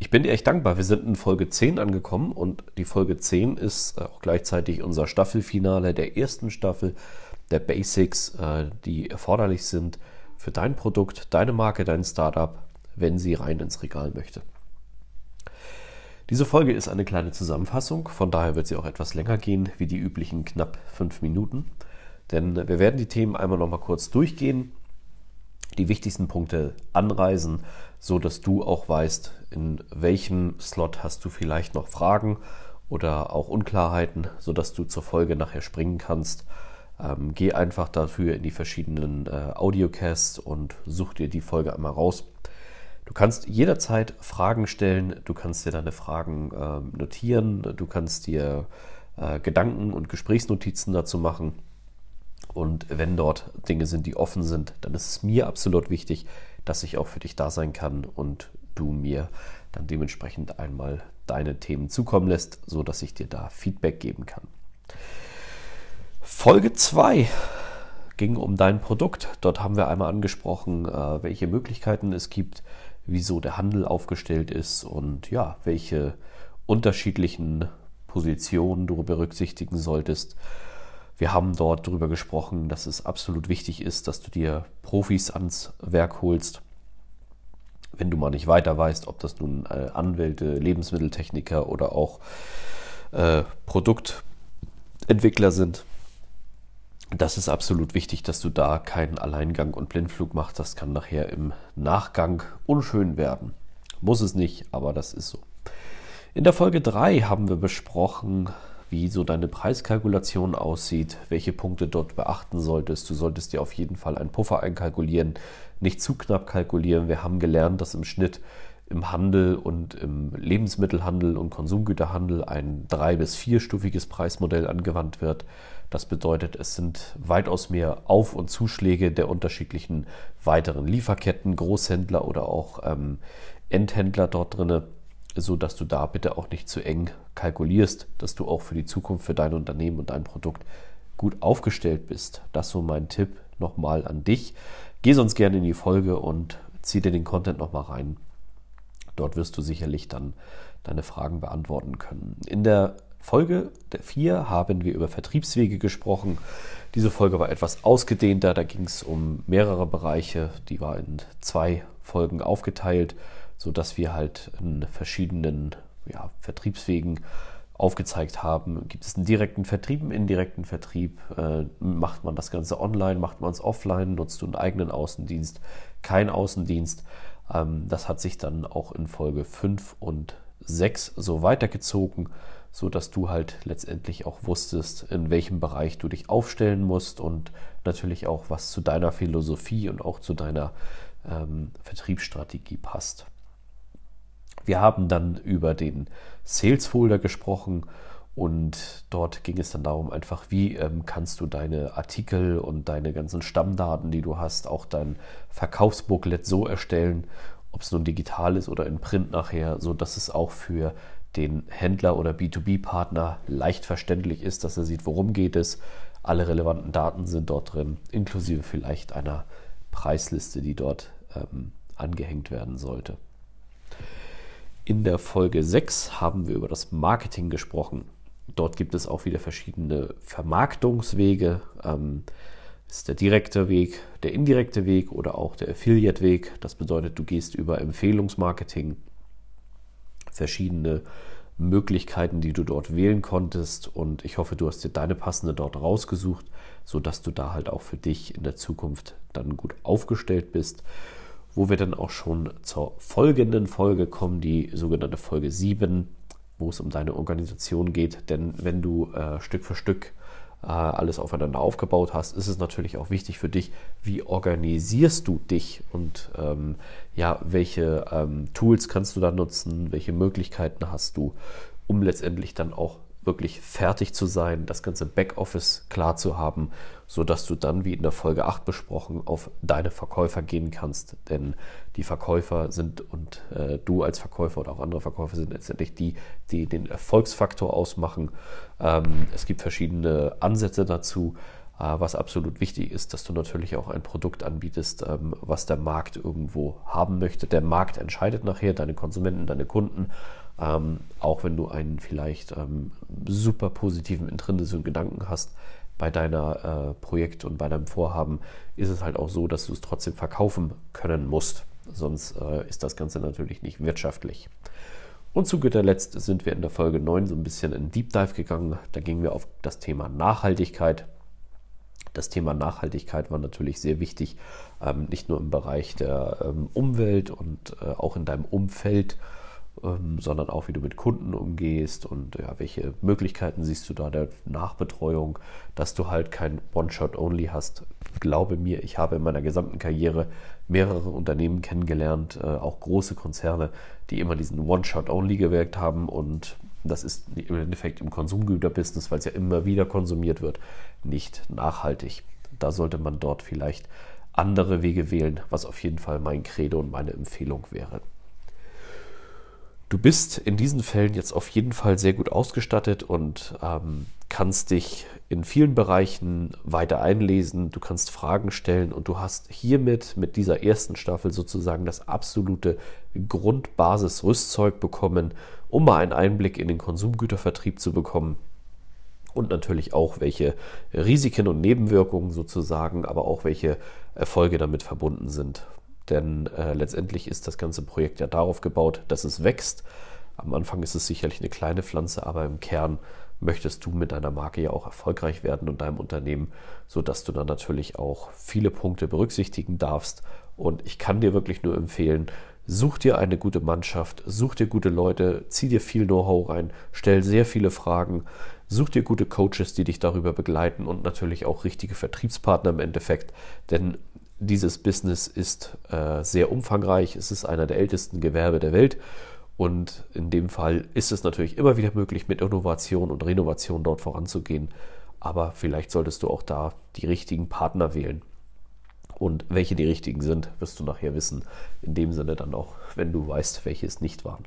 ich bin dir echt dankbar. Wir sind in Folge 10 angekommen und die Folge 10 ist auch gleichzeitig unser Staffelfinale der ersten Staffel der Basics, äh, die erforderlich sind für dein Produkt, deine Marke, dein Startup, wenn sie rein ins Regal möchte. Diese Folge ist eine kleine Zusammenfassung, von daher wird sie auch etwas länger gehen, wie die üblichen knapp fünf Minuten. Denn wir werden die Themen einmal noch mal kurz durchgehen, die wichtigsten Punkte anreisen, so dass du auch weißt, in welchem Slot hast du vielleicht noch Fragen oder auch Unklarheiten, so dass du zur Folge nachher springen kannst. Ähm, geh einfach dafür in die verschiedenen äh, Audiocasts und such dir die Folge einmal raus. Du kannst jederzeit Fragen stellen, du kannst dir deine Fragen äh, notieren, du kannst dir äh, Gedanken und Gesprächsnotizen dazu machen. Und wenn dort Dinge sind, die offen sind, dann ist es mir absolut wichtig, dass ich auch für dich da sein kann und du mir dann dementsprechend einmal deine Themen zukommen lässt, so dass ich dir da Feedback geben kann. Folge 2 ging um dein Produkt. Dort haben wir einmal angesprochen, äh, welche Möglichkeiten es gibt, wieso der Handel aufgestellt ist und ja, welche unterschiedlichen Positionen du berücksichtigen solltest. Wir haben dort darüber gesprochen, dass es absolut wichtig ist, dass du dir Profis ans Werk holst, wenn du mal nicht weiter weißt, ob das nun äh, Anwälte, Lebensmitteltechniker oder auch äh, Produktentwickler sind. Das ist absolut wichtig, dass du da keinen Alleingang und Blindflug machst. Das kann nachher im Nachgang unschön werden. Muss es nicht, aber das ist so. In der Folge 3 haben wir besprochen, wie so deine Preiskalkulation aussieht, welche Punkte dort beachten solltest. Du solltest dir auf jeden Fall einen Puffer einkalkulieren, nicht zu knapp kalkulieren. Wir haben gelernt, dass im Schnitt im Handel und im Lebensmittelhandel und Konsumgüterhandel ein drei- bis vierstufiges Preismodell angewandt wird. Das bedeutet, es sind weitaus mehr Auf- und Zuschläge der unterschiedlichen weiteren Lieferketten, Großhändler oder auch ähm, Endhändler dort drin, so dass du da bitte auch nicht zu eng kalkulierst, dass du auch für die Zukunft für dein Unternehmen und dein Produkt gut aufgestellt bist. Das so mein Tipp nochmal an dich. Geh sonst gerne in die Folge und zieh dir den Content nochmal rein. Dort wirst du sicherlich dann deine Fragen beantworten können. In der Folge 4 haben wir über Vertriebswege gesprochen. Diese Folge war etwas ausgedehnter, da ging es um mehrere Bereiche, die war in zwei Folgen aufgeteilt, sodass wir halt in verschiedenen ja, Vertriebswegen aufgezeigt haben. Gibt es einen direkten Vertrieb, einen indirekten Vertrieb? Äh, macht man das Ganze online? Macht man es offline? Nutzt du einen eigenen Außendienst? Kein Außendienst? Ähm, das hat sich dann auch in Folge 5 und 6 so weitergezogen, sodass du halt letztendlich auch wusstest, in welchem Bereich du dich aufstellen musst und natürlich auch, was zu deiner Philosophie und auch zu deiner ähm, Vertriebsstrategie passt. Wir haben dann über den Sales Folder gesprochen und dort ging es dann darum, einfach, wie ähm, kannst du deine Artikel und deine ganzen Stammdaten, die du hast, auch dein Verkaufsbooklet so erstellen, ob es nun digital ist oder in Print nachher, so dass es auch für den Händler oder B2B-Partner leicht verständlich ist, dass er sieht, worum geht es. Alle relevanten Daten sind dort drin, inklusive vielleicht einer Preisliste, die dort ähm, angehängt werden sollte. In der Folge 6 haben wir über das Marketing gesprochen. Dort gibt es auch wieder verschiedene Vermarktungswege. Ähm, ist der direkte Weg, der indirekte Weg oder auch der Affiliate-Weg. Das bedeutet, du gehst über Empfehlungsmarketing, verschiedene Möglichkeiten, die du dort wählen konntest. Und ich hoffe, du hast dir deine passende dort rausgesucht, sodass du da halt auch für dich in der Zukunft dann gut aufgestellt bist wo wir dann auch schon zur folgenden Folge kommen, die sogenannte Folge 7, wo es um deine Organisation geht. Denn wenn du äh, Stück für Stück äh, alles aufeinander aufgebaut hast, ist es natürlich auch wichtig für dich, wie organisierst du dich und ähm, ja, welche ähm, Tools kannst du da nutzen, welche Möglichkeiten hast du, um letztendlich dann auch wirklich fertig zu sein, das ganze Backoffice klar zu haben, sodass du dann, wie in der Folge 8 besprochen, auf deine Verkäufer gehen kannst. Denn die Verkäufer sind und äh, du als Verkäufer oder auch andere Verkäufer sind letztendlich die, die den Erfolgsfaktor ausmachen. Ähm, es gibt verschiedene Ansätze dazu. Äh, was absolut wichtig ist, dass du natürlich auch ein Produkt anbietest, ähm, was der Markt irgendwo haben möchte. Der Markt entscheidet nachher, deine Konsumenten, deine Kunden, ähm, auch wenn du einen vielleicht ähm, super positiven intrinsischen Gedanken hast bei deiner äh, Projekt und bei deinem Vorhaben, ist es halt auch so, dass du es trotzdem verkaufen können musst. Sonst äh, ist das Ganze natürlich nicht wirtschaftlich. Und zu guter Letzt sind wir in der Folge 9 so ein bisschen in Deep Dive gegangen. Da gingen wir auf das Thema Nachhaltigkeit. Das Thema Nachhaltigkeit war natürlich sehr wichtig, ähm, nicht nur im Bereich der ähm, Umwelt und äh, auch in deinem Umfeld, sondern auch wie du mit Kunden umgehst und ja, welche Möglichkeiten siehst du da der Nachbetreuung, dass du halt kein One-Shot-Only hast. Glaube mir, ich habe in meiner gesamten Karriere mehrere Unternehmen kennengelernt, äh, auch große Konzerne, die immer diesen One-Shot-Only gewirkt haben und das ist im Endeffekt im Konsumgüterbusiness, weil es ja immer wieder konsumiert wird, nicht nachhaltig. Da sollte man dort vielleicht andere Wege wählen, was auf jeden Fall mein Credo und meine Empfehlung wäre. Du bist in diesen Fällen jetzt auf jeden Fall sehr gut ausgestattet und ähm, kannst dich in vielen Bereichen weiter einlesen, du kannst Fragen stellen und du hast hiermit mit dieser ersten Staffel sozusagen das absolute Grundbasis-Rüstzeug bekommen, um mal einen Einblick in den Konsumgütervertrieb zu bekommen und natürlich auch welche Risiken und Nebenwirkungen sozusagen, aber auch welche Erfolge damit verbunden sind. Denn äh, letztendlich ist das ganze Projekt ja darauf gebaut, dass es wächst. Am Anfang ist es sicherlich eine kleine Pflanze, aber im Kern möchtest du mit deiner Marke ja auch erfolgreich werden und deinem Unternehmen, sodass du dann natürlich auch viele Punkte berücksichtigen darfst. Und ich kann dir wirklich nur empfehlen, such dir eine gute Mannschaft, such dir gute Leute, zieh dir viel Know-how rein, stell sehr viele Fragen, such dir gute Coaches, die dich darüber begleiten und natürlich auch richtige Vertriebspartner im Endeffekt. Denn dieses Business ist äh, sehr umfangreich. Es ist einer der ältesten Gewerbe der Welt. Und in dem Fall ist es natürlich immer wieder möglich, mit Innovation und Renovation dort voranzugehen. Aber vielleicht solltest du auch da die richtigen Partner wählen. Und welche die richtigen sind, wirst du nachher wissen. In dem Sinne dann auch, wenn du weißt, welche es nicht waren.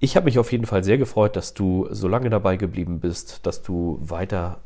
Ich habe mich auf jeden Fall sehr gefreut, dass du so lange dabei geblieben bist, dass du weiter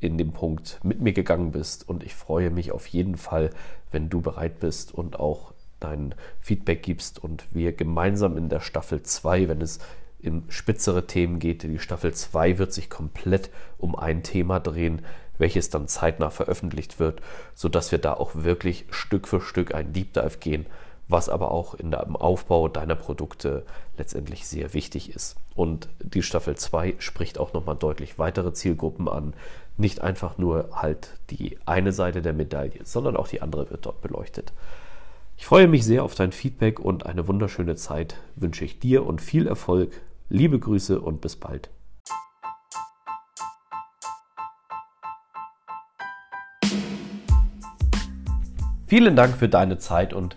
in dem Punkt mit mir gegangen bist. Und ich freue mich auf jeden Fall, wenn du bereit bist und auch dein Feedback gibst und wir gemeinsam in der Staffel 2, wenn es in spitzere Themen geht, die Staffel 2 wird sich komplett um ein Thema drehen, welches dann zeitnah veröffentlicht wird, sodass wir da auch wirklich Stück für Stück ein Deep Dive gehen, was aber auch in dem Aufbau deiner Produkte letztendlich sehr wichtig ist. Und die Staffel 2 spricht auch nochmal deutlich weitere Zielgruppen an, nicht einfach nur halt die eine Seite der Medaille, sondern auch die andere wird dort beleuchtet. Ich freue mich sehr auf dein Feedback und eine wunderschöne Zeit wünsche ich dir und viel Erfolg. Liebe Grüße und bis bald. Vielen Dank für deine Zeit und